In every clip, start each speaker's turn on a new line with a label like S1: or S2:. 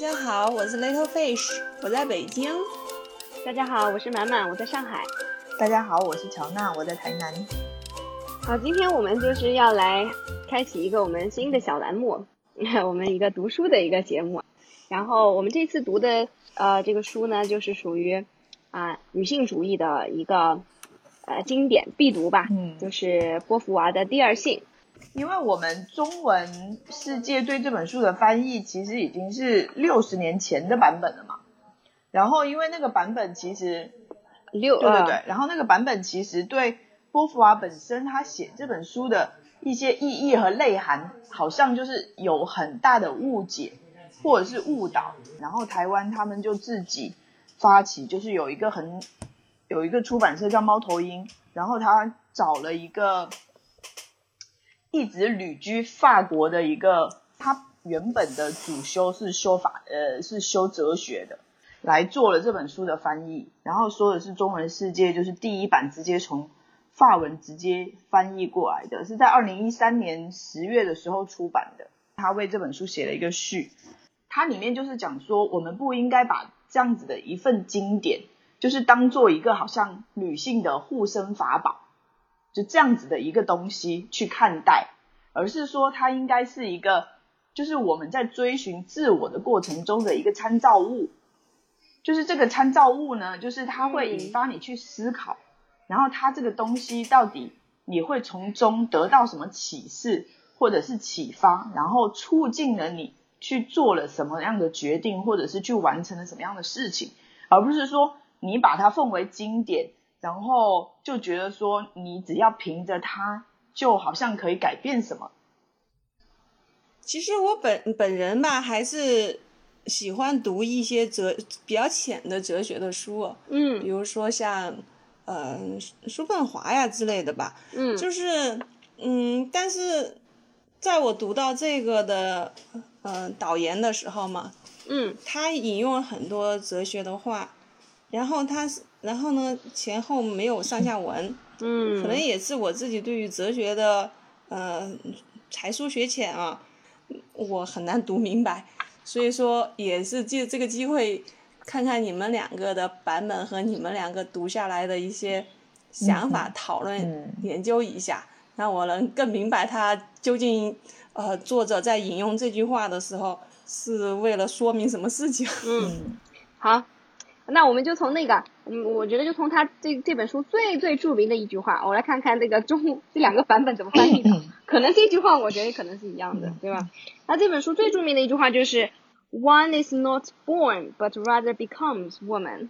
S1: 家好，我是 Little Fish，我在北京。
S2: 大家好，我是满满，我在上海。
S3: 大家好，我是乔娜，我在台南。
S2: 好，今天我们就是要来开启一个我们新的小栏目，我们一个读书的一个节目。然后我们这次读的呃这个书呢，就是属于啊女性主义的一个呃经典必读吧，
S3: 嗯
S2: 就是波伏娃的《第二性》。
S3: 因为我们中文世界对这本书的翻译其实已经是六十年前的版本了嘛。然后因为那个版本其实，
S2: 六
S3: 对对对，
S2: 呃
S3: 然后那个版本其实对波伏娃本身他写这本书的一些意义和内涵，好像就是有很大的误解或者是误导。然后台湾他们就自己发起，就是有一个很有一个出版社叫猫头鹰，然后他找了一个一直旅居法国的一个，他原本的主修是修法，呃，是修哲学的，来做了这本书的翻译，然后说的是中文世界就是第一版直接从法文直接翻译过来的，是在二零一三年十月的时候出版的。他为这本书写了一个序，它里面就是讲说，我们不应该把这样子的一份经典，就是当做一个好像女性的护身法宝，就这样子的一个东西去看待，而是说它应该是一个，就是我们在追寻自我的过程中的一个参照物。就是这个参照物呢，就是它会引发你去思考，然后它这个东西到底你会从中得到什么启示或者是启发，然后促进了你去做了什么样的决定，或者是去完成了什么样的事情，而不是说你把它奉为经典，然后就觉得说你只要凭着它，就好像可以改变什么。
S1: 其实我本本人吧，还是喜欢读一些哲比较浅的哲学的书，嗯比
S2: 嗯
S1: 如说像呃叔本华呀之类的吧。
S2: 嗯
S1: 就是嗯，但是在我读到这个的呃导言的时候嘛，
S2: 嗯
S1: 他引用了很多哲学的话，然后他是然后呢前后没有上下文，
S2: 嗯，
S1: 可能也是我自己对于哲学的呃才疏学浅啊，我很难读明白，所以说也是借这个机会看看你们两个的版本和你们两个读下来的一些想法，讨论、
S3: 嗯。
S1: 研究一下，让我能更明白他究竟呃作者在引用这句话的时候是为了说明什么事情。
S2: 嗯，好，那我们就从那个，嗯，我觉得就从他这这本书最最著名的一句话，我来看看这个中这两个版本怎么翻译的。可能这句话我觉得可能是一样的，对吧？那这本书最著名的一句话就是，One is not born, but rather becomes woman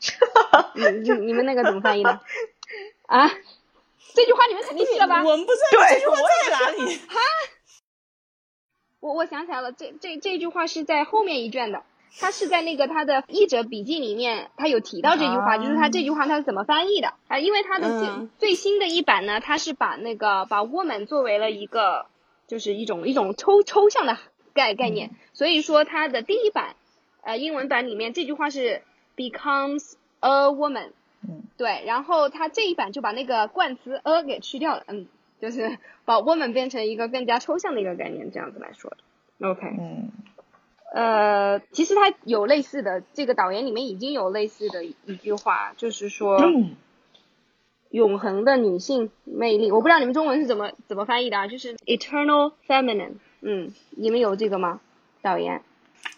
S2: 你你你们那个怎么翻译的？啊？这句话你们肯定记了吧？
S1: 我们不知道
S3: 对
S1: 这句话
S3: 我
S1: 在哪里。
S2: 哈我我想起来了，这这这句话是在后面一卷的，他是在那个他的译者笔记里面，他有提到这句话，
S3: 啊。
S2: 就是他这句话他是怎么翻译的。啊？因为他的最、
S1: 嗯。
S2: 最新的一版呢，他是把那个把 woman 作为了一个就是一种一种抽抽象的概概念，所以说他的第一版呃英文版里面这句话是 becomes a woman，
S3: 嗯，
S2: 对，然后他这一版就把那个冠词 a 给去掉了，嗯，就是把 woman 变成一个更加抽象的一个概念，这样子来说。的。OK，
S3: 嗯
S2: 呃，其实它有类似的，这个导言里面已经有类似的一句话，就是说
S3: 嗯
S2: 永恒的女性魅力。我不知道你们中文是怎么怎么翻译的啊，就是 eternal feminine。嗯，你们有这个吗？导言，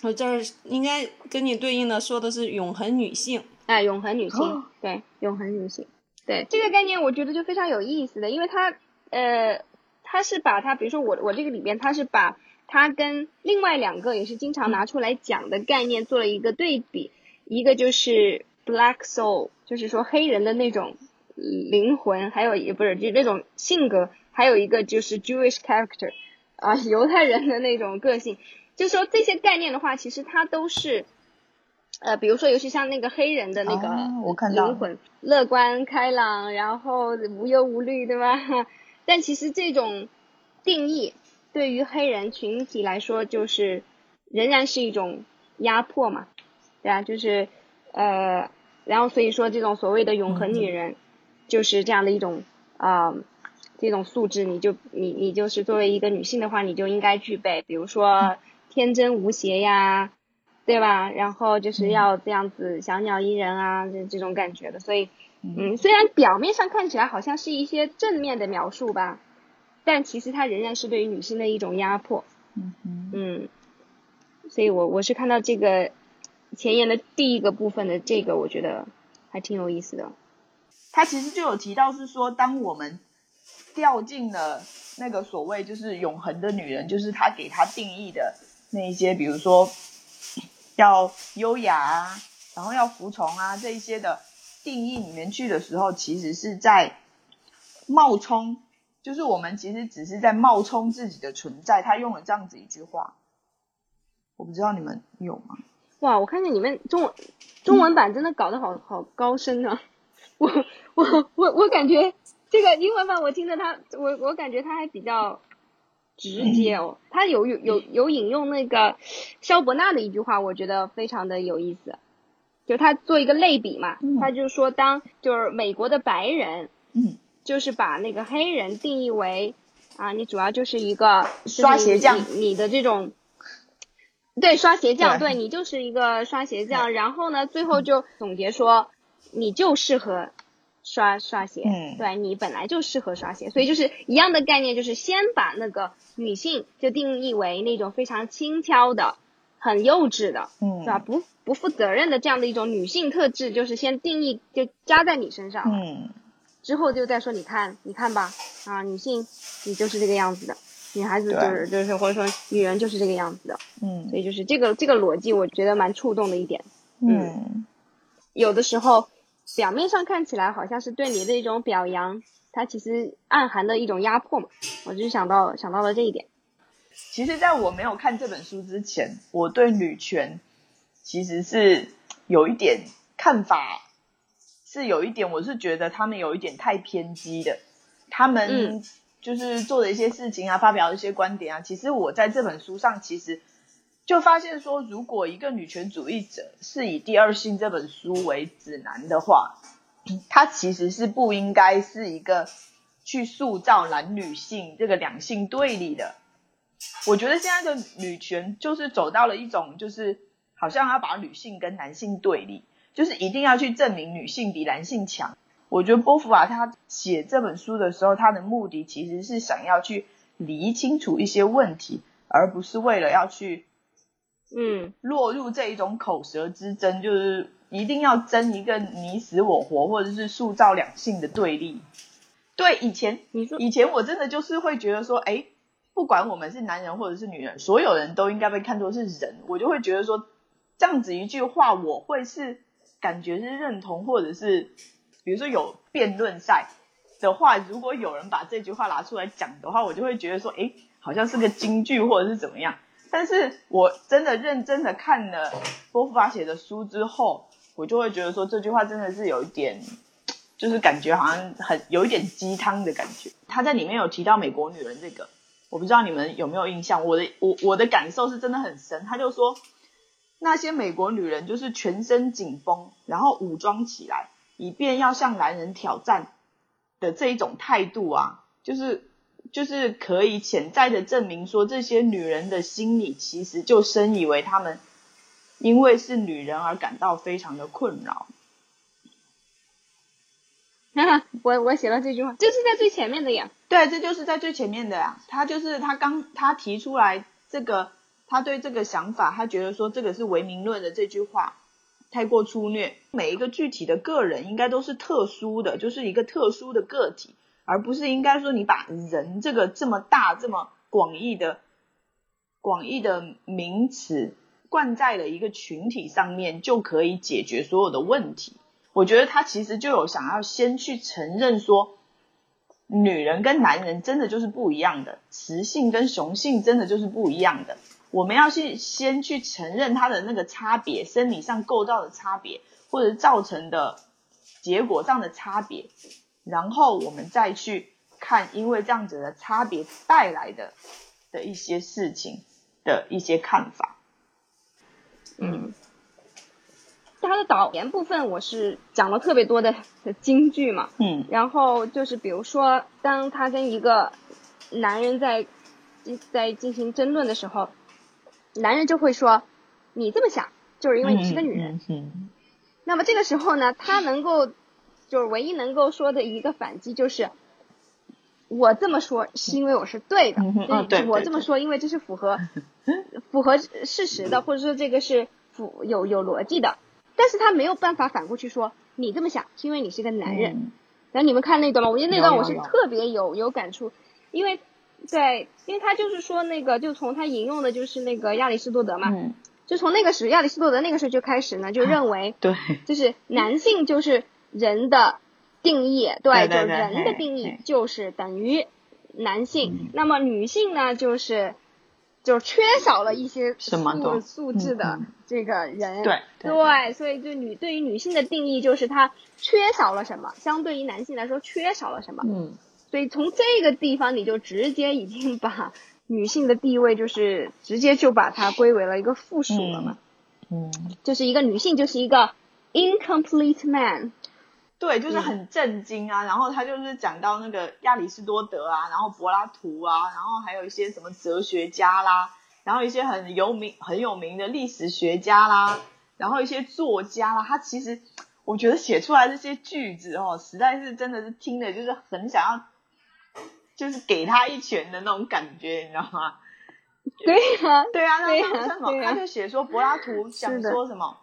S1: 我这儿应该跟你对应的说的是永恒女性。
S2: 哎，永恒女性，
S3: 哦
S2: 对，永恒女性，对这个概念，我觉得就非常有意思的，因为它，呃，它是把它，比如说我我这个里边，它是把它跟另外两个也是经常拿出来讲的概念做了一个对比，一个就是 black soul，就是说黑人的那种灵魂，还有也不是就那种性格，还有一个就是 Jewish character，啊，犹太人的那种个性，就说这些概念的话，其实它都是。呃，比如说，尤其像那个黑人的那个灵魂，乐观开朗，然后无忧无虑，对吧？但其实这种定义对于黑人群体来说，就是仍然是一种压迫嘛，对啊，就是呃，然后所以说这种所谓的永恒女人，就是这样的一种啊、这种素质，你就你你就是作为一个女性的话，你就应该具备，比如说天真无邪呀，对吧？然后就是要这样子小鸟依人啊，这这种感觉的。所以，嗯，虽然表面上看起来好像是一些正面的描述吧，但其实它仍然是对于女性的一种压迫。
S3: 嗯
S2: 嗯，所以我我是看到这个前言的第一个部分的这个，我觉得还挺有意思的。
S3: 他其实就有提到是说，当我们掉进了那个所谓就是永恒的女人，就是他给他定义的那一些，比如说要优雅啊，然后要服从啊这一些的定义里面去的时候，其实是在冒充，就是我们其实只是在冒充自己的存在。他用了这样子一句话，我不知道你们有吗？
S2: 哇，我看见你们中文中文版真的搞得好好高深啊！我我我我感觉。这个英文版我听着他，我我感觉他还比较直接哦。他有有有有引用那个肖伯纳的一句话，我觉得非常的有意思。就他做一个类比嘛，他就说当就是美国的白人，
S3: 嗯，
S2: 就是把那个黑人定义为啊，你主要就是一个
S3: 刷鞋匠，
S2: 你的这种对刷鞋匠，对你就是一个刷鞋匠。然后呢，最后就总结说，你就适合。刷刷鞋，
S3: 嗯，
S2: 对你本来就适合刷鞋，所以就是一样的概念，就是先把那个女性就定义为那种非常轻佻的、很幼稚的，
S3: 嗯，
S2: 是吧？不不负责任的这样的一种女性特质，就是先定义就加在你身上，
S3: 嗯，
S2: 之后就再说，你看，你看吧，啊，女性你就是这个样子的，女孩子就是就是或者说女人就是这个样子的，
S3: 嗯，
S2: 所以就是这个这个逻辑，我觉得蛮触动的一点，
S3: 嗯，
S2: 有的时候。表面上看起来好像是对你的一种表扬，它其实暗含的一种压迫嘛。我就想到想到了这一点。
S3: 其实，在我没有看这本书之前，我对女权其实是有一点看法，是有一点，我是觉得他们有一点太偏激的。他们就是做的一些事情啊，发表一些观点啊，其实我在这本书上其实。就发现说，如果一个女权主义者是以《第二性》这本书为指南的话，他其实是不应该是一个去塑造男女性这个两性对立的。我觉得现在的女权就是走到了一种，就是好像要把女性跟男性对立，就是一定要去证明女性比男性强。我觉得波伏娃她写这本书的时候，她的目的其实是想要去理清楚一些问题，而不是为了要去。
S2: 嗯，
S3: 落入这一种口舌之争，就是一定要争一个你死我活，或者是塑造两性的对立。对，以前
S2: 你说
S3: 以前我真的就是会觉得说，哎，不管我们是男人或者是女人，所有人都应该被看作是人，我就会觉得说，这样子一句话，我会是感觉是认同，或者是比如说有辩论赛的话，如果有人把这句话拿出来讲的话，我就会觉得说，哎，好像是个金句或者是怎么样。但是我真的认真的看了波伏娃写的书之后，我就会觉得说这句话真的是有一点，就是感觉好像很有一点鸡汤的感觉。他在里面有提到美国女人这个，我不知道你们有没有印象。我的我我的感受是真的很深。他就说那些美国女人就是全身紧绷，然后武装起来，以便要向男人挑战的这一种态度啊，就是。就是可以潜在的证明说，这些女人的心里其实就深以为她们因为是女人而感到非常的困扰。
S2: 我我写了这句话，就是在最前面的呀。
S3: 对，这就是在最前面的呀。他就是他刚他提出来这个，他对这个想法，他觉得说这个是唯名论的这句话太过粗略。每一个具体的个人应该都是特殊的，就是一个特殊的个体。而不是应该说你把人这个这么大这么广义的广义的名词灌在了一个群体上面就可以解决所有的问题。我觉得他其实就有想要先去承认说，女人跟男人真的就是不一样的，雌性跟雄性真的就是不一样的。我们要去先去承认它的那个差别，生理上构造的差别，或者造成的结果上的差别。然后我们再去看，因为这样子的差别带来的的一些事情的一些看法。
S2: 嗯，他的导言部分我是讲了特别多的金句嘛。
S3: 嗯。
S2: 然后就是比如说，当他跟一个男人在在进行争论的时候，男人就会说，你这么想，就是因为你是个女人。
S3: 嗯
S2: 那么这个时候呢，他能够就是唯一能够说的一个反击就是，我这么说是因为我是对的，我这么说，因为这是符合符合事实的，或者说这个是符有有逻辑的。但是他没有办法反过去说，你这么想是因为你是个男人。
S3: 嗯
S2: 然后你们看那段吗？我觉得那段我是特别有有感触，因为在因为他就是说那个就从他引用的就是那个亚里士多德嘛，
S3: 嗯，
S2: 就从那个时亚里士多德那个时候就开始呢，就认为
S3: 对，
S2: 就是男性就是人的定义，对，
S3: 对对对
S2: 就人的定义就是等于男性，
S3: 嗯。
S2: 那么女性呢就是就缺少了一些素
S3: 什么都
S2: 素质的这个人，
S3: 对对
S2: 对，所以就女对于女性的定义就是她缺少了什么，相对于男性来说缺少了什么，
S3: 嗯
S2: 所以从这个地方你就直接已经把女性的地位就是直接就把它归为了一个附属了嘛。
S3: 嗯，
S2: 就是一个女性就是一个 incomplete man，
S3: 对，就是
S2: 嗯
S3: 很震惊啊。然后他就是讲到那个亚里士多德啊，然后柏拉图啊，然后还有一些什么哲学家啦，然后一些很有名很有名的历史学家啦，然后一些作家啦，他其实我觉得写出来这些句子哦，实在是真的是听的，就是很想要。就是给他一拳的那种感觉，你知道吗？
S2: 对呀、
S3: 对啊，那什么？他就写说柏拉图想说什么？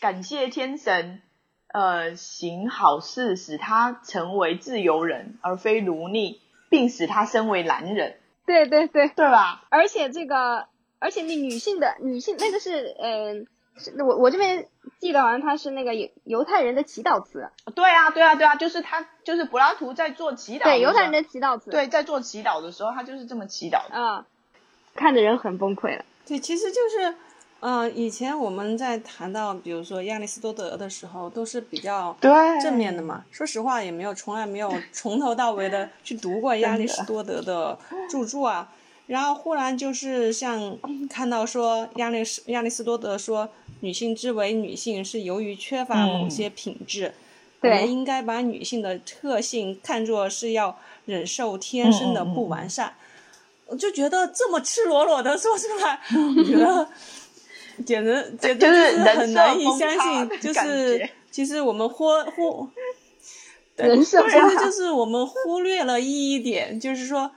S3: 感谢天神，呃，行好事，使他成为自由人，而非奴隶，并使他身为男人，
S2: 对对对，
S3: 对吧？
S2: 而且这个，而且你女性的女性那个是，嗯、是我我这边记得好像它是那个犹犹太人的祈祷词，
S3: 对啊，对啊，对啊，就是他，就是柏拉图在做祈祷，
S2: 对犹太人的祈祷词，
S3: 对，在做祈祷的时候，他就是这么祈祷的。
S2: 啊、看的人很崩溃了。
S1: 对，其实就是，呃，以前我们在谈到，比如说亚里士多德的时候，都是比较
S3: 对
S1: 正面的嘛。说实话，也没有从来没有 从头到尾的去读过亚里士多德的著作啊。然后忽然就是像看到说亚里士亚里士多德说，女性之为女性是由于缺乏某些品质，我
S2: 对
S1: 们应该把女性的特性看作是要忍受天生的不完善。我就觉得这么赤裸裸的说出来，我觉得简直简直
S3: 就是
S1: 很难以相信，就是其实我们忽忽。对
S2: 人设
S1: 其实就是我们忽略了一点，就是说，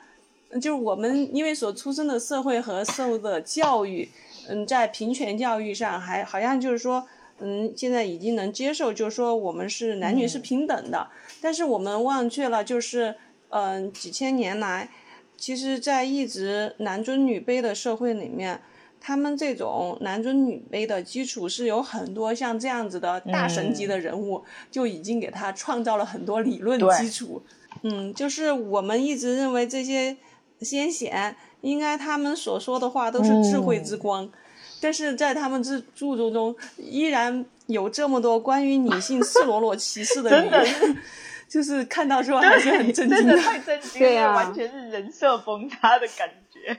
S1: 就是我们因为所出生的社会和受的教育，嗯，在平权教育上还好像就是说，嗯，现在已经能接受，就是说我们是男女是
S3: 嗯
S1: 平等的，但是我们忘却了，就是嗯，几千年来，其实，在一直男尊女卑的社会里面。他们这种男尊女卑的基础是有很多像这样子的大神级的人物，就已经给他创造了很多理论基础。嗯，就是我们一直认为这些先贤应该他们所说的话都是智慧之光，但是在他们这著作中依然有这么多关于女性赤裸裸歧视的言
S3: 真的
S1: 言，就是看到之后还是很震惊
S3: 真的太震惊了，
S2: 对啊。
S3: 完全是人设崩塌的感觉。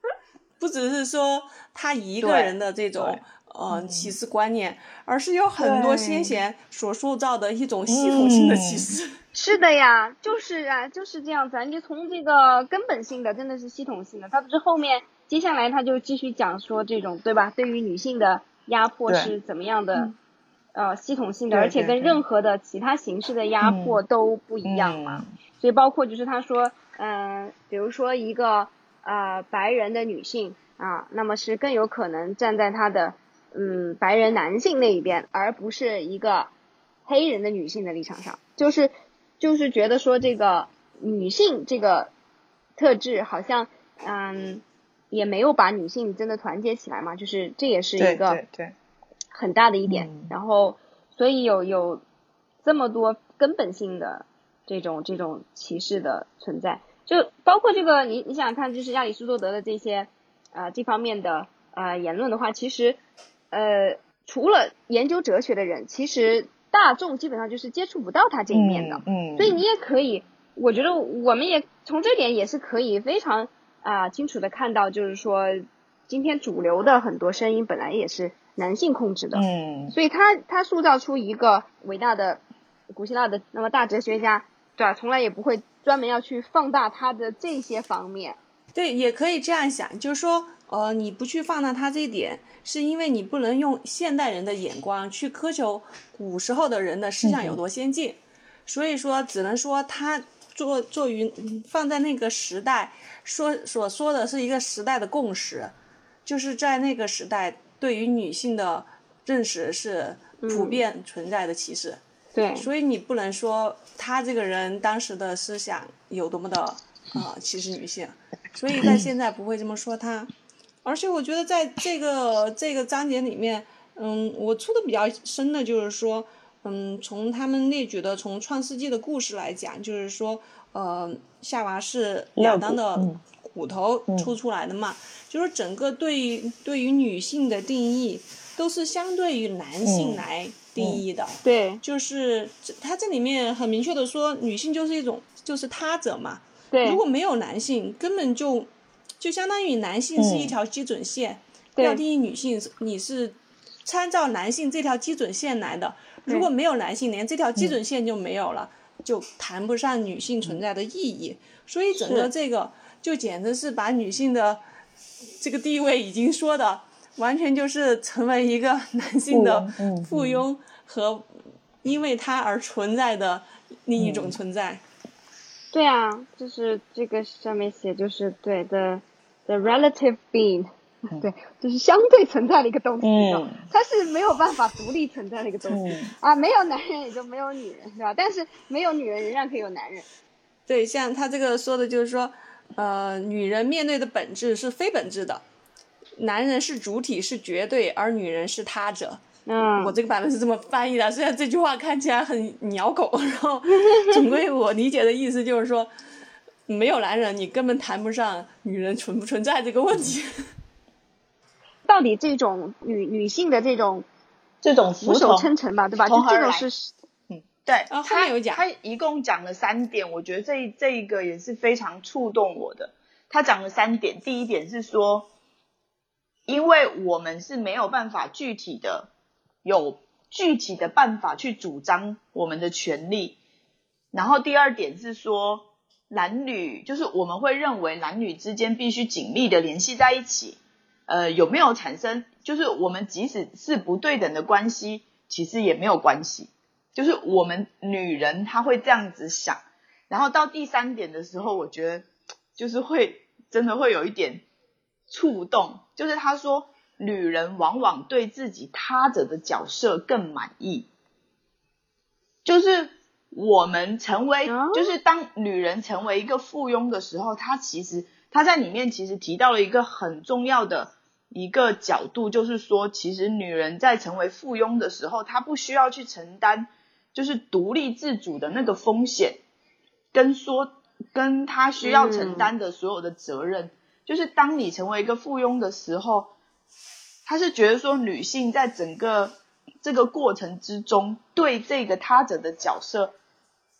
S1: 不只是说他一个人的这种
S3: 对
S1: 呃歧视观念，而是有很多先贤所塑造的一种系统性的
S3: 嗯
S1: 歧视。
S2: 是的呀，就是啊，就是这样子啊。你从这个根本性的，真的是系统性的。他不是后面接下来他就继续讲说这种对吧？对于女性的压迫是怎么样的，呃，系统性的，而且跟任何的其他形式的压迫都不一样嘛。所以包括就是他说，嗯、比如说一个呃白人的女性啊，那么是更有可能站在她的嗯白人男性那一边，而不是一个黑人的女性的立场上，就是就是觉得说这个女性这个特质好像嗯也没有把女性真的团结起来嘛，就是这也是一个
S3: 对对，
S2: 很大的一点。
S3: 嗯。
S2: 然后，所以有有这么多根本性的这种这种歧视的存在，就包括这个你你想想看，就是亚里士多德的这些呃这方面的呃言论的话，其实呃除了研究哲学的人，其实大众基本上就是接触不到他这一面的。
S3: 嗯，
S2: 所以你也可以，我觉得我们也从这点也是可以非常啊、清楚的看到，就是说今天主流的很多声音本来也是男性控制的，
S3: 嗯
S2: 所以他他塑造出一个伟大的古希腊的那么大哲学家，对吧？从来也不会专门要去放大他的这些方面，
S1: 对，也可以这样想，就是说，呃，你不去放大他这一点，是因为你不能用现代人的眼光去苛求古时候的人的思想有多先进，所以说只能说他做做于放在那个时代说所说的是一个时代的共识，就是在那个时代对于女性的认识是普遍存在的歧视，
S2: 对，
S1: 所以你不能说他这个人当时的思想有多么的啊、歧视女性，所以在现在不会这么说他。而且我觉得在这个这个章节里面，嗯，我出的比较深的就是说，嗯，从他们列举的从创世纪的故事来讲，就是说，呃，夏娃是亚当的
S3: 嗯
S1: 骨头出出来的嘛，就是整个对于对于女性的定义都是相对于男性
S3: 嗯
S1: 来定义的。
S2: 对
S1: 就是他这里面很明确的说，女性就是一种就是他者嘛。
S2: 对。
S1: 如果没有男性，根本就就相当于男性是一条基准线，
S2: 对。
S1: 要定义女性，你是参照男性这条基准线来的。如果没有男性，连这条基准线就没有了，就谈不上女性存在的意义。所以整个这个就简直是把女性的这个地位已经说的完全就是成为一个 男性的
S3: 附庸
S1: 和因为他而存在的另一种
S3: 嗯。
S1: 存在。
S2: 对啊，就是这个上面写就是对的 the relative being，对，就是相对存在的一个东西，
S3: 嗯
S2: 它是没有办法独立存在的一个东西、
S3: 嗯
S2: 啊，没有男人也就没有女人，对吧？但是没有女人仍然可以有男人，
S1: 对，像他这个说的就是说，呃，女人面对的本质是非本质的，男人是主体是绝对，而女人是他者。
S2: 嗯，
S1: 我这个版本是这么翻译的，虽然这句话看起来很鸟狗，然后总归我理解的意思就是说，没有男人，你根本谈不上女人存不存在这个问题。
S2: 到底这种女女性的这种
S3: 这种
S2: 俯首称臣吧，对吧？就这种是
S3: 嗯，对，他
S1: 有讲
S3: 他一共讲了三点，我觉得这这一个也是非常触动我的。他讲了三点，第一点是说，因为我们是没有办法具体的有具体的办法去主张我们的权利。然后第二点是说，男女就是我们会认为男女之间必须紧密的联系在一起。呃，有没有产生？就是我们即使是不对等的关系，其实也没有关系。就是我们女人她会这样子想，然后到第三点的时候，我觉得就是会真的会有一点触动，就是他说女人往往对自己他者的角色更满意，就是我们成为，
S2: 哦
S3: 就是当女人成为一个附庸的时候，她其实她在里面其实提到了一个很重要的一个角度，就是说，其实女人在成为附庸的时候，她不需要去承担就是独立自主的那个风险，跟说跟她需要承担的所有的责任。就是当你成为一个附庸的时候，他是觉得说女性在整个这个过程之中，对这个他者的角色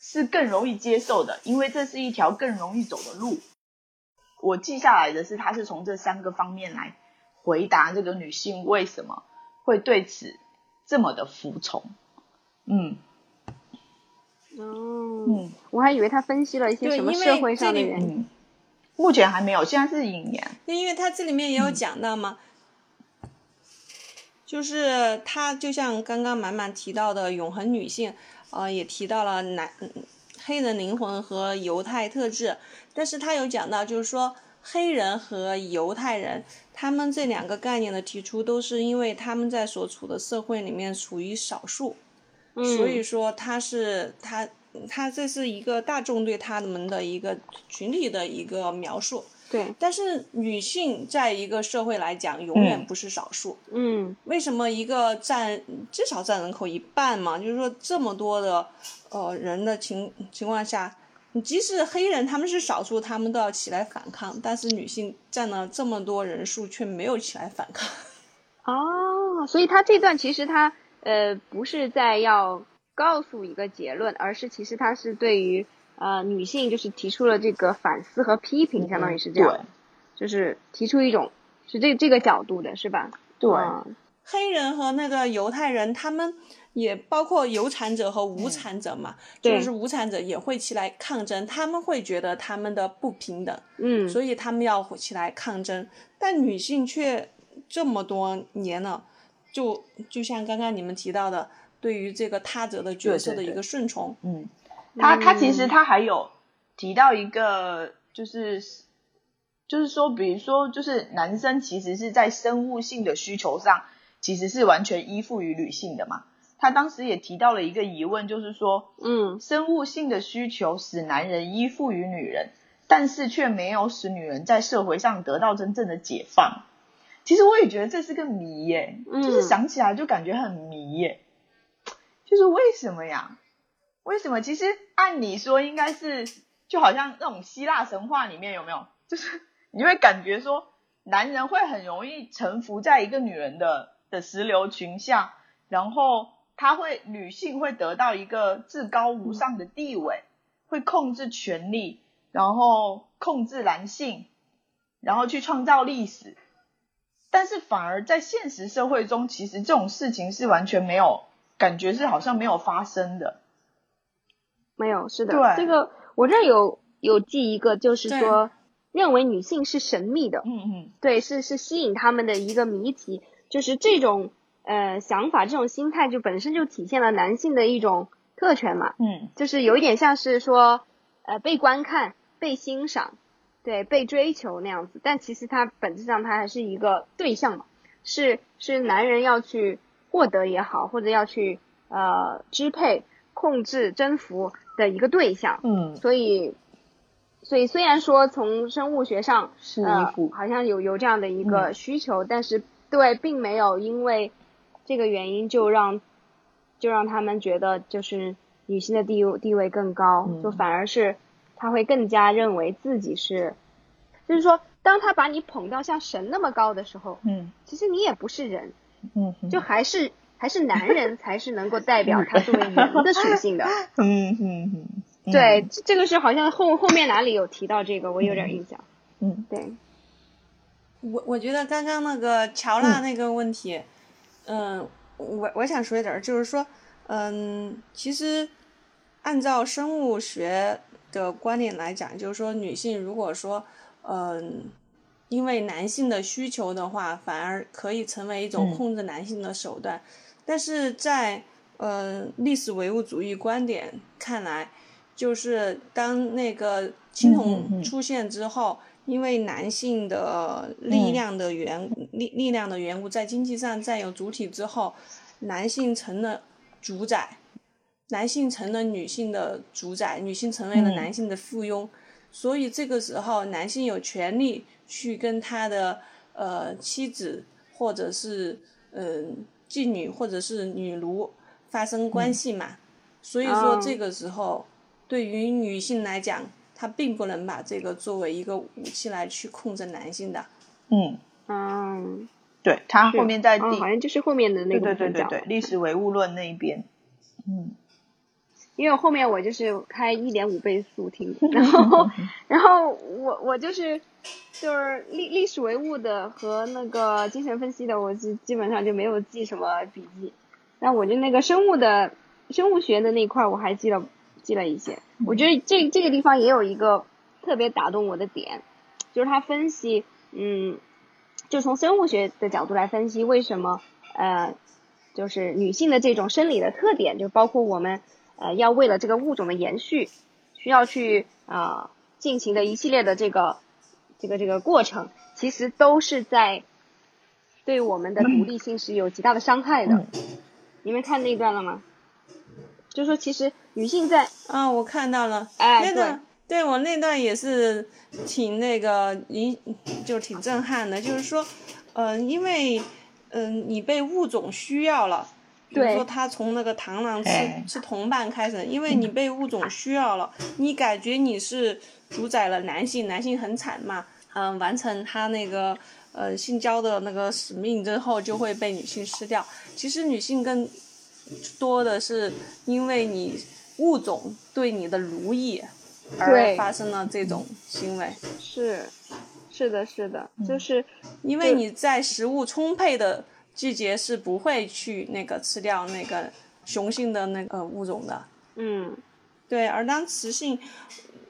S3: 是更容易接受的，因为这是一条更容易走的路。我记下来的是，他是从这三个方面来回答这个女性为什么会对此这么的服从。嗯
S2: 哦，
S3: 嗯
S2: 我还以为他分析了一些什么社会上的原因。
S3: 嗯，目前还没有，现在是引言。
S1: 那因为他这里面也有讲到嘛，就是他就像刚刚满满提到的永恒女性，呃，也提到了男嗯黑人灵魂和犹太特质，但是他有讲到就是说黑人和犹太人，他们这两个概念的提出，都是因为他们在所处的社会里面处于少数，
S2: 嗯，
S1: 所以说他是他他这是一个大众对他们的一个群体的一个描述。
S2: 对，
S1: 但是女性在一个社会来讲，永远
S3: 嗯
S1: 不是少数。
S2: 嗯
S1: 为什么一个占至少占人口一半嘛？就是说这么多的呃人的情情况下，你即使黑人他们是少数，他们都要起来反抗，但是女性占了这么多人数却没有起来反抗。
S2: 哦，所以他这段其实他呃不是在要告诉一个结论，而是其实他是对于呃女性就是提出了这个反思和批评，相当于是这样，就是提出一种是这这个角度的是吧？
S3: 对
S2: 嗯。
S1: 黑人和那个犹太人，他们也包括有产者和无产者嘛，就是无产者也会起来抗争，他们会觉得他们的不平等，
S2: 嗯，
S1: 所以他们要起来抗争，但女性却这么多年了，就就像刚刚你们提到的，对于这个他者的角色的一个顺从，
S3: 嗯，他他其实
S2: 嗯
S3: 他还有提到一个，就是就是说，比如说，就是男生其实是在生物性的需求上，其实是完全依附于女性的嘛。他当时也提到了一个疑问，就是说，
S2: 嗯
S3: 生物性的需求使男人依附于女人，但是却没有使女人在社会上得到真正的解放。其实我也觉得这是个谜耶，就是
S2: 嗯
S3: 想起来就感觉很迷耶。就是为什么呀？为什么？其实按理说应该是，就好像那种希腊神话里面有没有？就是你会感觉说，男人会很容易臣服在一个女人的的石榴裙下，然后他会女性会得到一个至高无上的地位，会控制权力，然后控制男性，然后去创造历史。但是反而在现实社会中，其实这种事情是完全没有感觉，是好像没有发生的。
S2: 没有，是的，
S3: 对。
S2: 这个我这有有记一个，就是说认为女性是神秘的，
S3: 嗯嗯。
S2: 对，是是吸引他们的一个谜题，就是这种呃想法，这种心态就本身就体现了男性的一种特权嘛，
S3: 嗯。
S2: 就是有一点像是说呃被观看、被欣赏，对，被追求那样子，但其实它本质上它还是一个对象嘛，是是男人要去获得也好，或者要去呃支配、控制、征服的一个对象，
S3: 嗯，
S2: 所以，所以虽然说从生物学上
S3: 是依
S2: 呃，好像有有这样的一个
S3: 嗯。
S2: 需求，但是对，并没有因为这个原因就让就让他们觉得就是女性的地位地位更高，
S3: 嗯。
S2: 就反而是他会更加认为自己是，就是说，当他把你捧到像神那么高的时候，
S3: 嗯。
S2: 其实你也不是人，
S3: 嗯嗯
S2: 就还是还是男人 才是能够代表他作为人的属性的。
S3: 嗯嗯嗯，
S2: 对，这这个是好像后后面哪里有提到这个，我有点印象。
S3: 嗯
S2: 对，
S1: 我我觉得刚刚那个乔纳那个问题，嗯，我我想说一点儿，就是说，嗯，其实按照生物学的观点来讲，就是说女性如果说，嗯，因为男性的需求的话，反而可以成为一种
S3: 嗯
S1: 控制男性的手段，但是在呃历史唯物主义观点看来，就是当那个青
S3: 嗯嗯
S1: 铜
S3: 嗯
S1: 出现之后，因为男性的力
S3: 嗯
S1: 量的缘、力力量的缘故，在经济上占有主体之后，男性成了主宰，男性成了女性的主宰，女性成为了
S3: 嗯。
S1: 男性的附庸，所以这个时候男性有权利去跟他的呃妻子或者是嗯、呃、妓女或者是女奴发生关系嘛，所以说
S2: 哦。
S1: 这个时候对于女性来讲，她并不能把这个作为一个武器来去控制男性的。
S3: 嗯，
S2: 嗯，
S3: 对他后面在第
S2: 哦好像就是后面的那
S3: 个对对对对历史唯物论那一边，嗯。
S2: 因为后面我就是开一点五倍速听，然后 然后我我就是就是历历史唯物的和那个精神分析的，我基基本上就没有记什么笔记，但我就那个生物的生物学的那块我还记了记了一些，我觉得这这个地方也有一个特别打动我的点，就是他分析，嗯，就从生物学的角度来分析为什么呃，就是女性的这种生理的特点，就包括我们呃要为了这个物种的延续，需要去啊、进行的一系列的这个这个这个过程，其实都是在对我们的独立性是有极大的伤害的。
S3: 嗯
S2: 你们看那一段了吗？就说其实女性在
S1: 啊，我看到了，
S2: 哎
S1: 那段对我那段也是挺那个你，就挺震撼的。就是说，嗯、因为嗯、你被物种需要了，比如
S2: 对
S1: 说他从那个螳螂吃
S3: 哎
S1: 吃同伴开始，因为你被物种需要了，你感觉你是主宰了男性，男性很惨嘛，嗯、完成他那个呃性交的那个使命之后，就会被女性吃掉。其实女性更多的是因为你物种对你的奴役而发生了这种行为，
S2: 是是的，是的，就是
S1: 因为你在食物充沛的季节是不会去那个吃掉那个雄性的那个物种的。
S2: 嗯，
S1: 对，而当雌性，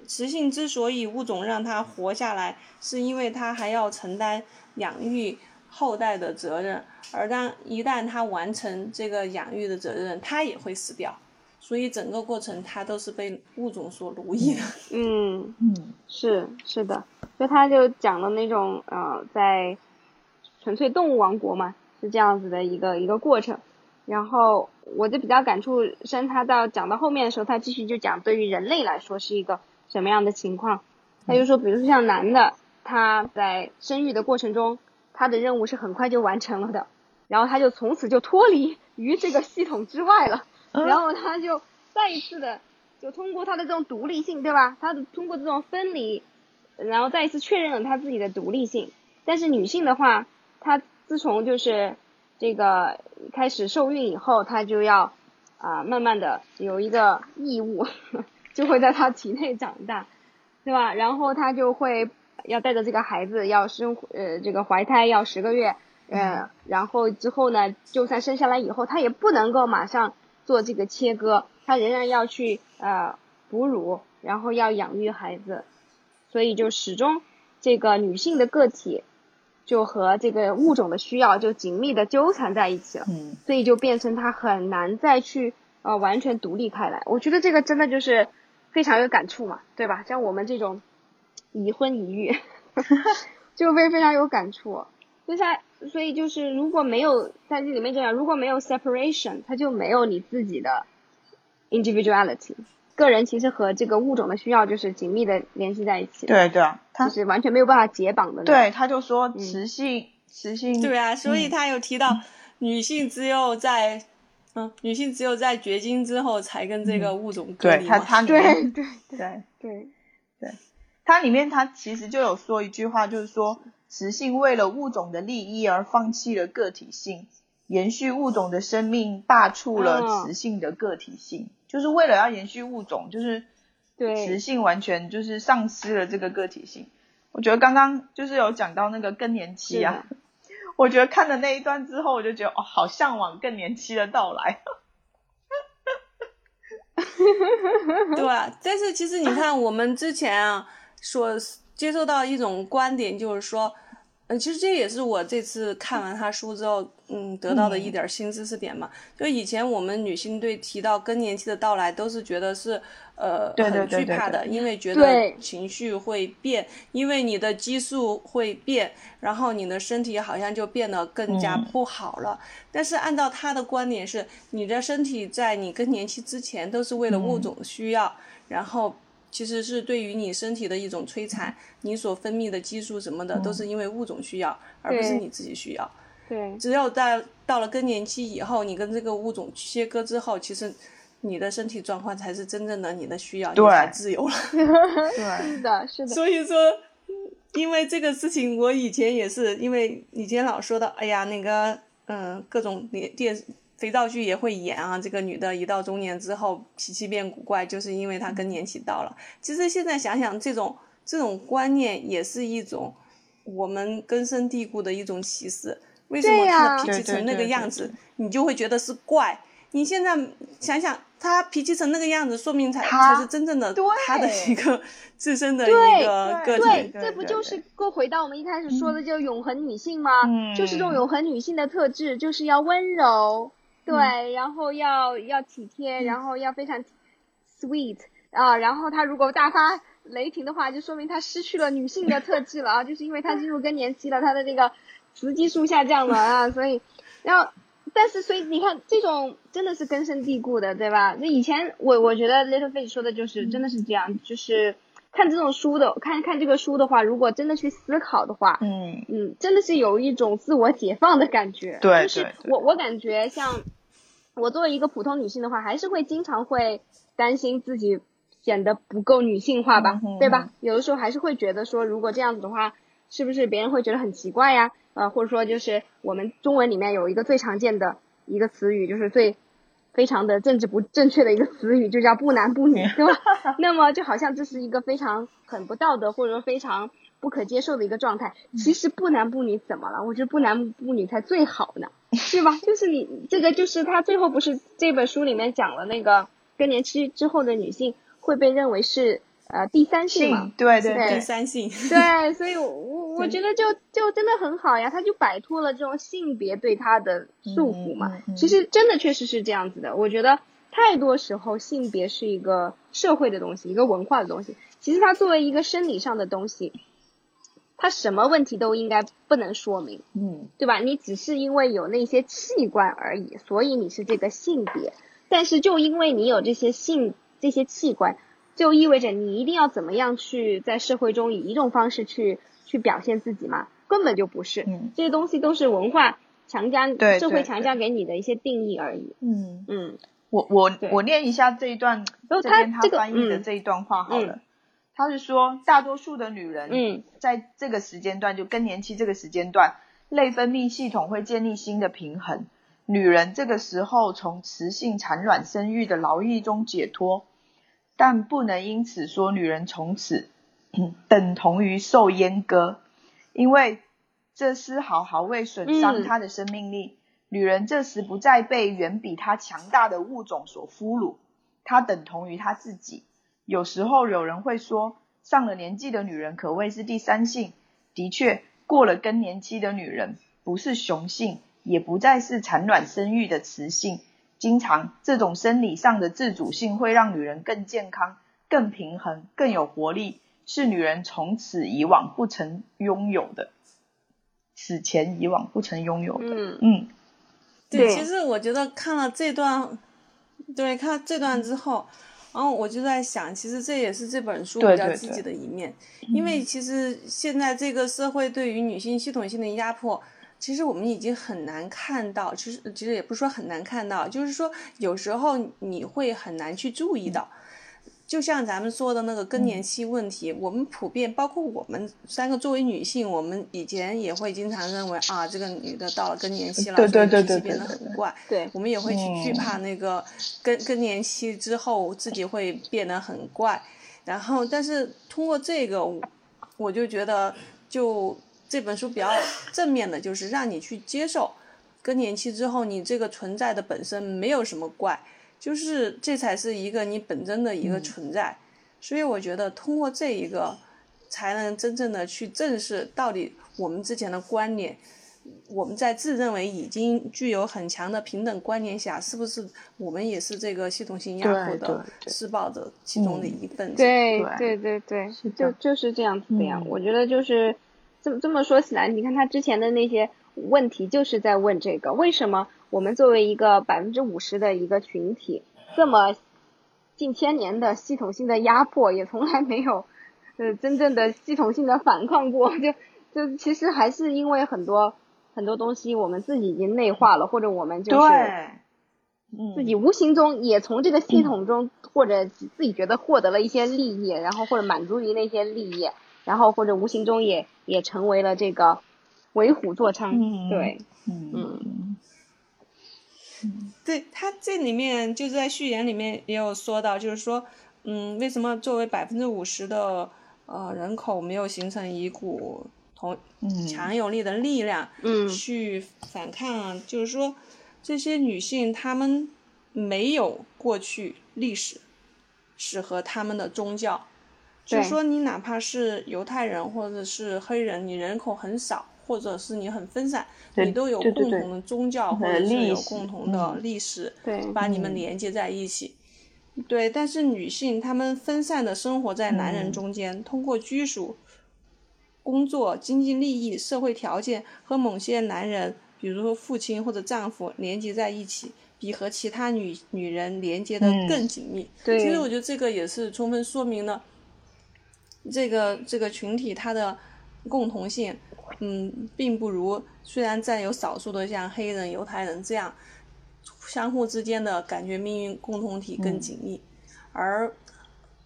S1: 雌性之所以物种让它活下来，是因为它还要承担养育后代的责任，而当一旦它完成这个养育的责任，它也会死掉。所以整个过程它都是被物种所奴役的。
S2: 嗯，
S3: 嗯，
S2: 是是的，就他就讲了那种呃，在纯粹动物王国嘛，是这样子的一个一个过程。然后我就比较感触深，他到讲到后面的时候，他继续就讲对于人类来说是一个什么样的情况。他就说，比如说像男的，他在生育的过程中，他的任务是很快就完成了的，然后他就从此就脱离于这个系统之外了。然后他就再一次的，就通过他的这种独立性，对吧？他的通过这种分离，然后再一次确认了他自己的独立性。但是女性的话，她自从就是这个开始受孕以后，她就要啊慢慢的有一个义务，就会在她体内长大，对吧？然后她就会要带着这个孩子要生呃这个怀胎要十个月，呃，然后之后呢，就算生下来以后，她也不能够马上。做这个切割，她仍然要去呃哺乳，然后要养育孩子，所以就始终这个女性的个体就和这个物种的需要就紧密的纠缠在一起了，
S3: 嗯，
S2: 所以就变成她很难再去呃完全独立开来。我觉得这个真的就是非常有感触嘛，对吧？像我们这种已婚已育，就非非常有感触。就像，所以就是如果没有在这里面讲，如果没有 separation，它就没有你自己的 individuality。个人其实和这个物种的需要就是紧密的联系在一起。
S3: 对对啊，他
S2: 就是完全没有办法解绑的。
S3: 对，他就说雌性，雌性。
S1: 对啊，所以他有提到女性只有在，嗯，女性只有在绝经之后才跟这个物种隔离
S3: 嘛。对，他他
S2: 对对
S3: 对
S2: 对。对
S3: 对，它里面它其实就有说一句话，就是说。雌性为了物种的利益而放弃了个体性，延续物种的生命，罢黜了雌性的个体性，就是为了要延续物种，就是
S2: 对。
S3: 雌性完全就是丧失了这个个体性。我觉得刚刚就是有讲到那个更年期啊，我觉得看了那一段之后，我就觉得哦，好向往更年期的到来。
S1: 对啊，但是其实你看，我们之前啊所接受到一种观点，就是说。嗯其实这也是我这次看完他书之后，嗯，得到的一点新知识点嘛。就以前我们女性对提到更年期的到来，都是觉得是呃很惧怕的，因为觉得情绪会变，因为你的激素会变，然后你的身体好像就变得更加不好了。但是按照他的观点是，你的身体在你更年期之前都是为了物种需要，然后。其实是对于你身体的一种摧残，你所分泌的激素什么的，都是因为物种需要，而不是你自己需要。
S2: 对。
S1: 只有在到了更年期以后，你跟这个物种切割之后，其实你的身体状况才是真正的你的需要，你才自由了。
S3: 对，
S2: 是的，是的。
S1: 所以说，因为这个事情，我以前也是，因为以前老说的，哎呀，那个，嗯，各种电电。肥皂剧也会演啊，这个女的一到中年之后脾气变古怪，就是因为她更年期到了。其实现在想想，这种这种观念也是一种我们根深蒂固的一种歧视。为什么她的脾气成那个样子，你就会觉得是怪？你现在想想，他脾气成那个样子，说明才才是真正的他的一个 自身的一个个体。
S2: 对，这不就是过回到我们一开始说的，就永恒女性吗？就是这种永恒女性的特质，就是要温柔。对，然后要要体贴，然后要非常 sweet 啊，然后他如果大发雷霆的话，就说明他失去了女性的特质了啊，就是因为他进入更年期了，他的这个雌激素下降了啊，所以，然后，但是所以你看，这种真的是根深蒂固的，对吧？那以前我我觉得 Little Fish 说的就是真的是这样，就是。看这种书的，看看这个书的话，如果真的去思考的话，
S3: 嗯
S2: 嗯，真的是有一种自我解放的感觉。
S3: 对，
S2: 就是我我感觉像我作为一个普通女性的话，还是会经常会担心自己显得不够女性化吧，对吧？有的时候还是会觉得说，如果这样子的话，是不是别人会觉得很奇怪呀？呃，或者说就是我们中文里面有一个最常见的一个词语，就是最。非常的政治不正确的一个词语，就叫不男不女，对吧？那么就好像这是一个非常很不道德，或者说非常不可接受的一个状态。其实不男不女怎么了？我觉得不男不女才最好呢，是吧？就是你这个就是他最后不是这本书里面讲了那个更年期之后的女性会被认为是呃第三性嘛？
S3: 对对
S2: 对
S1: 第三性。
S2: 对，所以我我 我觉得就就真的很好呀，他就摆脱了这种性别对他的束缚嘛。
S3: 嗯嗯嗯
S2: 其实真的确实是这样子的，我觉得太多时候性别是一个社会的东西，一个文化的东西。其实它作为一个生理上的东西，它什么问题都应该不能说明，
S3: 嗯
S2: 对吧？你只是因为有那些器官而已，所以你是这个性别。但是就因为你有这些性这些器官，就意味着你一定要怎么样去在社会中以一种方式去去表现自己吗？根本就不是，
S3: 嗯
S2: 这些东西都是文化强加社会强加给你的一些定义而已。
S3: 嗯，
S2: 嗯
S3: 我我我念一下这一段，这边他翻译的
S2: 嗯
S3: 这一段话好了。
S2: 嗯
S3: 他是说，大多数的女人，
S2: 嗯
S3: 在这个时间段，就更年期这个时间段，内分泌系统会建立新的平衡。女人这个时候从雌性产卵生育的劳役中解脱，但不能因此说女人从此等同于受阉割，因为这丝毫毫未损伤
S2: 嗯
S3: 她的生命力。女人这时不再被远比她强大的物种所俘虏，她等同于她自己。有时候有人会说，上了年纪的女人可谓是第三性。的确，过了更年期的女人不是雄性，也不再是产卵生育的雌性。经常，这种生理上的自主性会让女人更健康、更平衡、更有活力，是女人从此以往不曾拥有的，此前以往不曾拥有的。
S2: 嗯。
S3: 嗯。
S1: 对，
S2: 对。
S1: 其实我觉得看了这段，对，看了这段之后，然后我就在想，其实这也是这本书比较积极的一面，因为其实现在这个社会对于女性系统性的压迫，其实我们已经很难看到，其实其实也不是说很难看到，就是说有时候你会很难去注意到。就像咱们说的那个更年期问题，我们普遍包括我们三个作为女性，我们以前也会经常认为啊，这个女的到了更年期了，
S3: 对对对对
S1: 变得很怪。
S2: 对
S1: 我们也会去惧怕那个更更年期之后自己会变得很怪。然后，但是通过这个，我我就觉得，就这本书比较正面的，就是让你去接受更年期之后你这个存在的本身没有什么怪。就是这才是一个你本真的一个存在，所以我觉得通过这一个，才能真正的去正视到底我们之前的观念，我们在自认为已经具有很强的平等观念下，是不是我们也是这个系统性压迫的施暴者其中的一份子？
S2: 对
S3: 对
S2: 对对就就是这样子的呀。
S3: 嗯
S2: 我觉得就是这么这么说起来，你看他之前的那些问题，就是在问这个为什么我们作为一个百分之五十的一个群体，这么近千年的系统性的压迫，也从来没有呃真正的系统性的反抗过，就就其实还是因为很多很多东西我们自己已经内化了，或者我们就是自己无形中也从这个系统中，或者自己觉得获得了一些利益，然后或者满足于那些利益，然后或者无形中也也成为了这个为虎作伥。
S3: 嗯
S2: 对，
S3: 嗯
S2: 嗯
S1: 对他这里面就是在序言里面也有说到，就是说，嗯，为什么作为百分之五十的呃人口没有形成一股同
S3: 嗯
S1: 强有力的力量，
S2: 嗯
S1: 去反抗啊？就是说，这些女性她们没有过去历史，是和她们的宗教。就是说，你哪怕是犹太人或者是黑人，你人口很少，或者是你很分散，你都有共同的宗教或
S3: 呃
S1: 者是有共同的
S3: 嗯
S1: 历史，
S2: 对
S1: 把你们
S3: 嗯
S1: 连接在一起。对，但是女性她们分散的生活在男人
S3: 嗯
S1: 中间，通过居属、工作、经济利益、社会条件和某些男人，比如说父亲或者丈夫连接在一起，比和其他女女人连接的
S3: 嗯
S1: 更紧密。
S2: 对
S1: 其实我觉得这个也是充分说明了这个这个群体它的共同性，嗯，并不如虽然占有少数的像黑人、犹太人这样相互之间的感觉命运共同体更紧密，而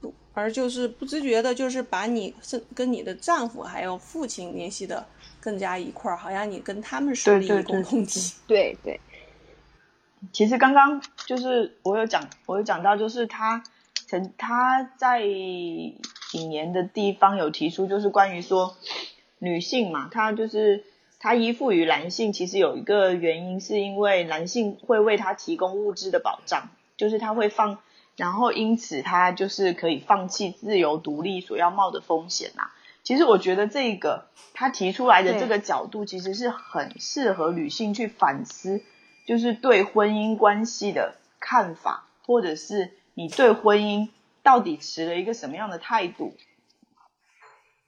S1: 不而就是不自觉的，就是把你是跟你的丈夫还有父亲联系的更加一块儿，好像你跟他们是利益
S3: 对对对
S1: 共同体。
S2: 对对
S3: 其实刚刚就是我有讲，我有讲到，就是他曾他在一几年的地方有提出，就是关于说女性嘛，她就是她依附于男性，其实有一个原因是因为男性会为她提供物质的保障，就是他会放，然后因此她就是可以放弃自由独立所要冒的风险呐。其实我觉得这个他提出来的这个角度，其实是很适合女性去反思，就是对婚姻关系的看法，或者是你对婚姻。到底持了一个什么样的态度？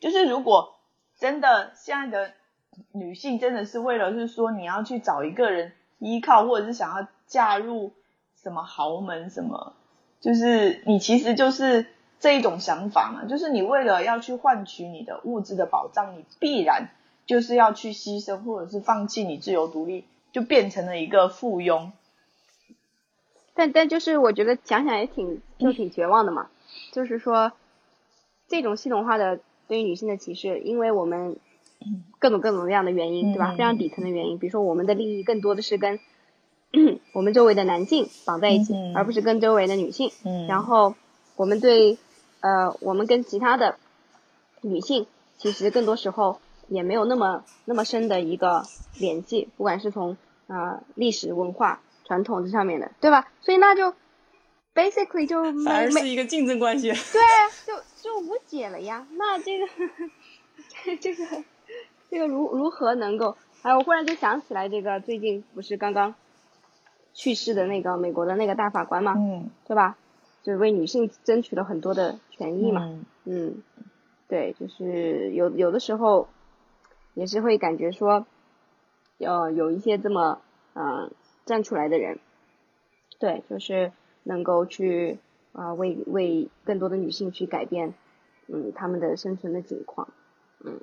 S3: 就是如果真的现在的女性真的是为了是说你要去找一个人依靠，或者是想要嫁入什么豪门什么，就是你其实就是这一种想法嘛，就是你为了要去换取你的物质的保障，你必然就是要去牺牲或者是放弃你自由独立，就变成了一个附庸。
S2: 但但就是我觉得想想也挺就挺绝望的嘛，就是说这种系统化的对于女性的歧视，因为我们各种各种各样的原因，对吧？非常底层的原因，比如说我们的利益更多的是跟 我们周围的男性绑在一起，而不是跟周围的女性。然后我们对呃我们跟其他的女性其实更多时候也没有那么那么深的一个联系，不管是从啊历史文化。传统这上面的，对吧？所以那就 basically 就
S1: 反而是一个竞争关系。
S2: 对，就就无解了呀。那这个 这个这个如如何能够？哎，我忽然就想起来，这个最近不是刚刚去世的那个美国的那个大法官嘛，
S3: 嗯，
S2: 对吧？就为女性争取了很多的权益嘛，嗯，对，就是有有的时候也是会感觉说，要有一些这么嗯。站出来的人，对，就是能够去啊，为为更多的女性去改变，嗯，他们的生存的境况，嗯，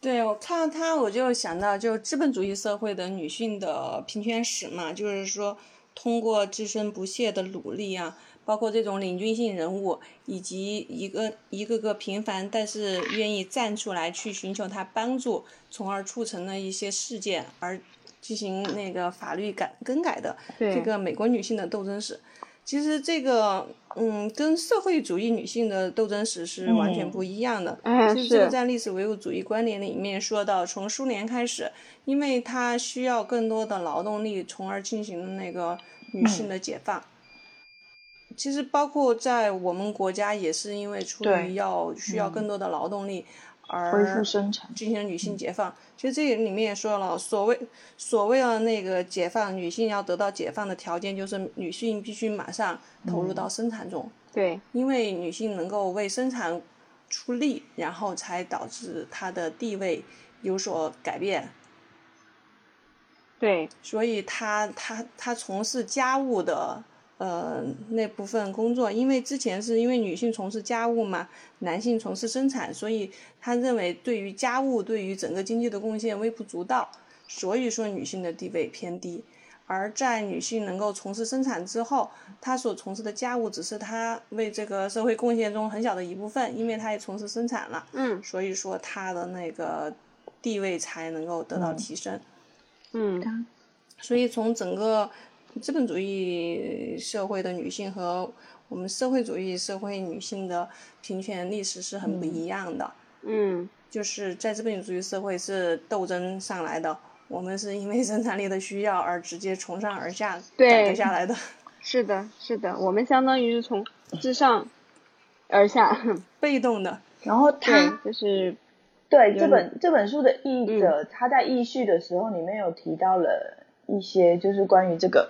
S1: 对我看到他，我就想到就资本主义社会的女性的平权史嘛，就是说通过自身不懈的努力啊，包括这种领军性人物，以及一个一个个平凡但是愿意站出来去寻求他帮助，从而促成了一些事件而。进行那个法律改更改的这个美国女性的斗争史，其实这个嗯，跟社会主义女性的斗争史是完全不一样的。其实这个在历史唯物主义观点里面说到，从苏联开始，因为它需要更多的劳动力，从而进行那个女性的解放。其实包括在我们国家也是因为出于要需要更多的劳动力。而进行女性解放，其实这里面也说了，所谓所谓的那个解放女性要得到解放的条件，就是女性必须马上投入到生产中。
S2: 对，
S1: 因为女性能够为生产出力，然后才导致她的地位有所改变。
S2: 对，
S1: 所以她她她从事家务的。呃，那部分工作，因为之前是因为女性从事家务嘛，男性从事生产，所以他认为对于家务对于整个经济的贡献微不足道，所以说女性的地位偏低。而在女性能够从事生产之后，她所从事的家务只是她为这个社会贡献中很小的一部分，因为她也从事生产了，
S2: 嗯，
S1: 所以说她的那个地位才能够得到提升，
S2: 嗯，
S1: 所以从整个。资本主义社会的女性和我们社会主义社会女性的平权历史是很不一样的。
S2: 嗯，
S1: 就是在资本主义社会是斗争上来的，我们是因为生产力的需要而直接从上而下改革下来的。
S2: 是的，是的，我们相当于是从自上而下
S1: 被动的。
S3: 然后他
S2: 就是
S3: 对这本这本书的译者，他在译序的时候里面有提到了一些，就是关于这个。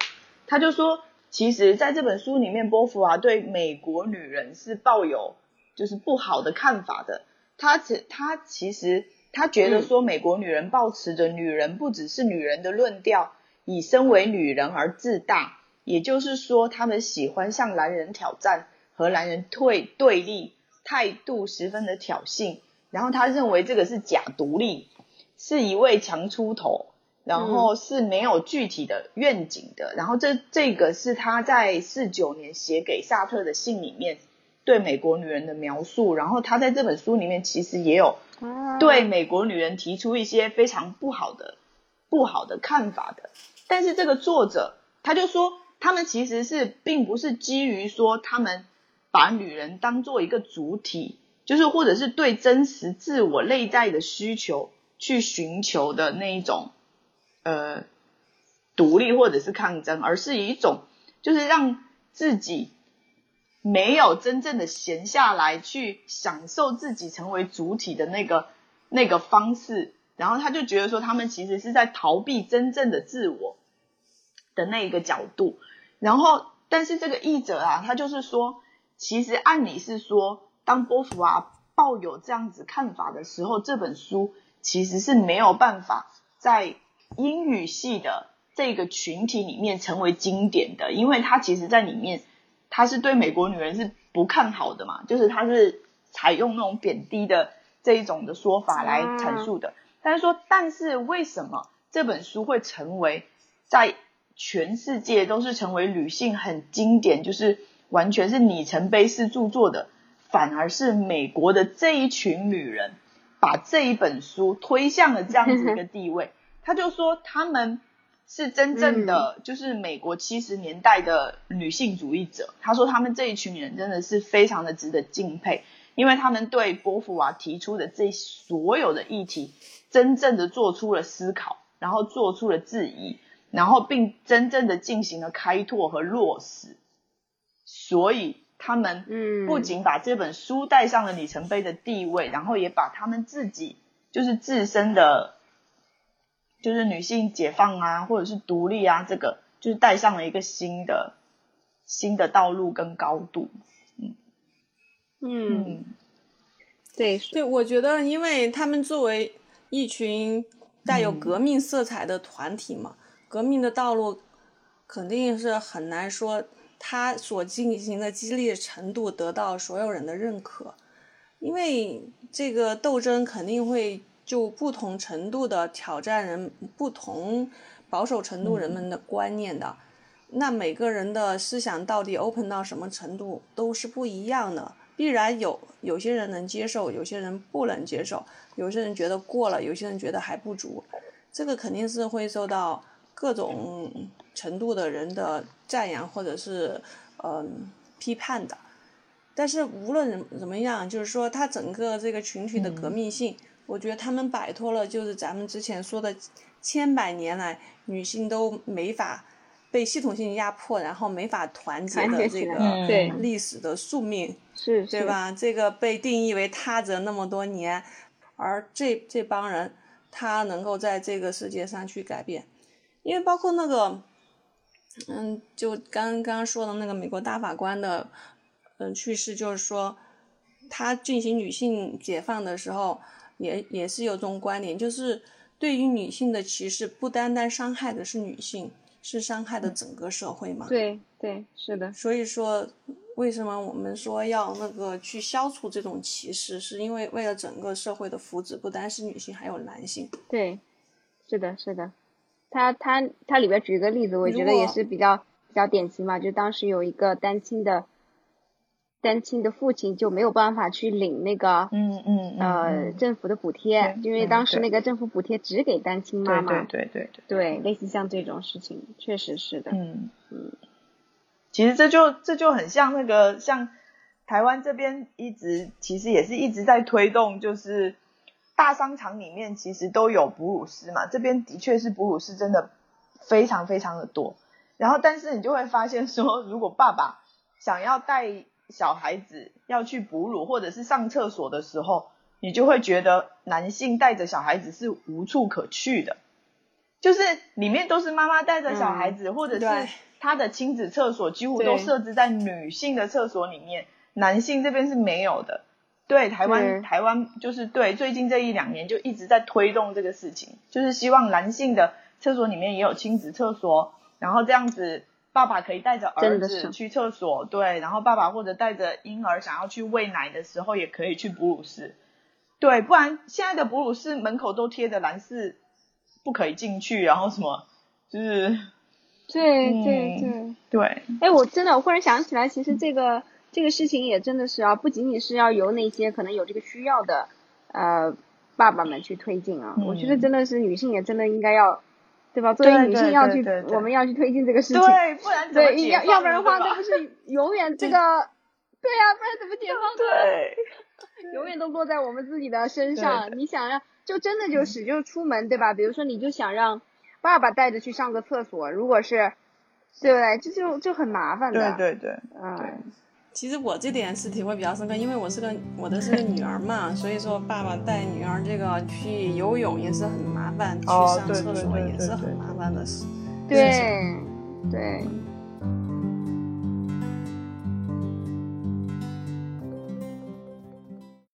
S3: 他就说，其实在这本书里面，波伏娃对美国女人是抱有就是不好的看法的。他其他其实他觉得说，美国女人抱持着女人不只是女人的论调，以身为女人而自大，也就是说，他们喜欢向男人挑战，和男人对对立，态度十分的挑衅。然后他认为这个是假独立，是一位强出头。然后是没有具体的愿景的，然后这这个是他在四九年写给萨特的信里面对美国女人的描述，然后他在这本书里面其实也有对美国女人提出一些非常不好的不好的看法的，但是这个作者他就说，他们其实是并不是基于说他们把女人当做一个主体，就是或者是对真实自我内在的需求去寻求的那一种呃独立或者是抗争，而是一种就是让自己没有真正的闲下来去享受自己成为主体的那个那个方式，然后他就觉得说他们其实是在逃避真正的自我的那一个角度，然后但是这个译者啊，他就是说，其实按理是说。当波伏娃抱有这样子看法的时候，这本书其实是没有办法在英语系的这个群体里面成为经典的，因为它其实在里面，它是对美国女人是不看好的嘛，就是它是采用那种贬低的这一种的说法来阐述的。但是说，但是为什么这本书会成为在全世界都是成为女性很经典，就是完全是里程碑式著作的？反而是美国的这一群女人，把这一本书推向了这样子一个地位。他就说他们是真正的，就是美国七十年代的女性主义者。他说他们这一群人真的是非常的值得敬佩，因为他们对波伏娃提出的这所有的议题，真正的做出了思考，然后做出了质疑，然后并真正的进行了开拓和落实。所以。他们不仅把这本书带上了里程碑的地位，然后也把他们自己就是自身的，就是女性解放啊，或者是独立啊，这个就是带上了一个新的新的道路跟高度。
S2: 嗯嗯，对
S1: 对，我觉得，因为他们作为一群带有革命色彩的团体嘛，革命的道路肯定是很难说。他所进行的激励程度得到所有人的认可，因为这个斗争肯定会就不同程度的挑战人不同保守程度人们的观念的，那每个人的思想到底 open 到什么程度都是不一样的，必然有有些人能接受，有些人不能接受，有些人觉得过了，有些人觉得还不足，这个肯定是会受到各种。程度的人的赞扬或者是嗯批判的，但是无论怎怎么样，就是说他整个这个群体的革命性，我觉得他们摆脱了就是咱们之前说的千百年来女性都没法被系统性压迫，然后没法团结的这个历史的宿命，
S2: 是
S1: 对吧？这个被定义为他者那么多年，而这这帮人他能够在这个世界上去改变，因为包括那个。嗯，就刚刚说的那个美国大法官的嗯去世，就是说他进行女性解放的时候，也也是有这种观点，就是对于女性的歧视，不单单伤害的是女性，是伤害的整个社会嘛？
S2: 对对，是的。
S1: 所以说，为什么我们说要那个去消除这种歧视，是因为为了整个社会的福祉，不单是女性，还有男性。
S2: 对，是的，是的。他他他里边举个例子，我觉得也是比较比较典型嘛，就当时有一个单亲的单亲的父亲就没有办法去领那个
S3: 嗯嗯
S2: 呃政府的补贴，因为当时那个政府补贴只给单亲妈
S3: 妈，对对对对
S2: 对，类似像这种事情，确实是的，
S3: 嗯嗯，其实这就这就很像那个像台湾这边一直其实也是一直在推动，就是。大商场里面其实都有哺乳室嘛，这边的确是哺乳室真的非常非常的多。然后，但是你就会发现说，如果爸爸想要带小孩子要去哺乳或者是上厕所的时候，你就会觉得男性带着小孩子是无处可去的，就是里面都是妈妈带着小孩子，或者是他的亲子厕所几乎都设置在女性的厕所里面，男性这边是没有的。对台湾，台湾就是对最近这一两年就一直在推动这个事情，就是希望男性的厕所里面也有亲子厕所，然后这样子爸爸可以带着儿子去厕所，对，然后爸爸或者带着婴儿想要去喂奶的时候也可以去哺乳室，对，不然现在的哺乳室门口都贴着蓝字，不可以进去，然后什么就是，
S2: 对对对
S3: 对，
S2: 哎，我真的我忽然想起来，其实这个。这个事情也真的是啊，不仅仅是要由那些可能有这个需要的，呃，爸爸们去推进啊。我觉得真的是女性也真的应该要，对吧？作为女性要去，我们要去推进这个事情。
S3: 对，不然怎么
S2: 对要要不然的话，那不是永远 这个对呀、不然怎么解放它？
S3: 对，
S2: 永远都落在我们自己的身上。你想让，就真的就是就出门对吧？比如说你就想让爸爸带着去上个厕所，如果是，对不对？这就就很麻烦的。
S3: 对对对，
S2: 嗯，
S1: 其实我这点是体会比较深刻，因为我是个我的是个女儿嘛，所以说爸爸带女儿这个去游泳也是很麻烦，去上厕所也是很麻烦的事。
S2: 对对。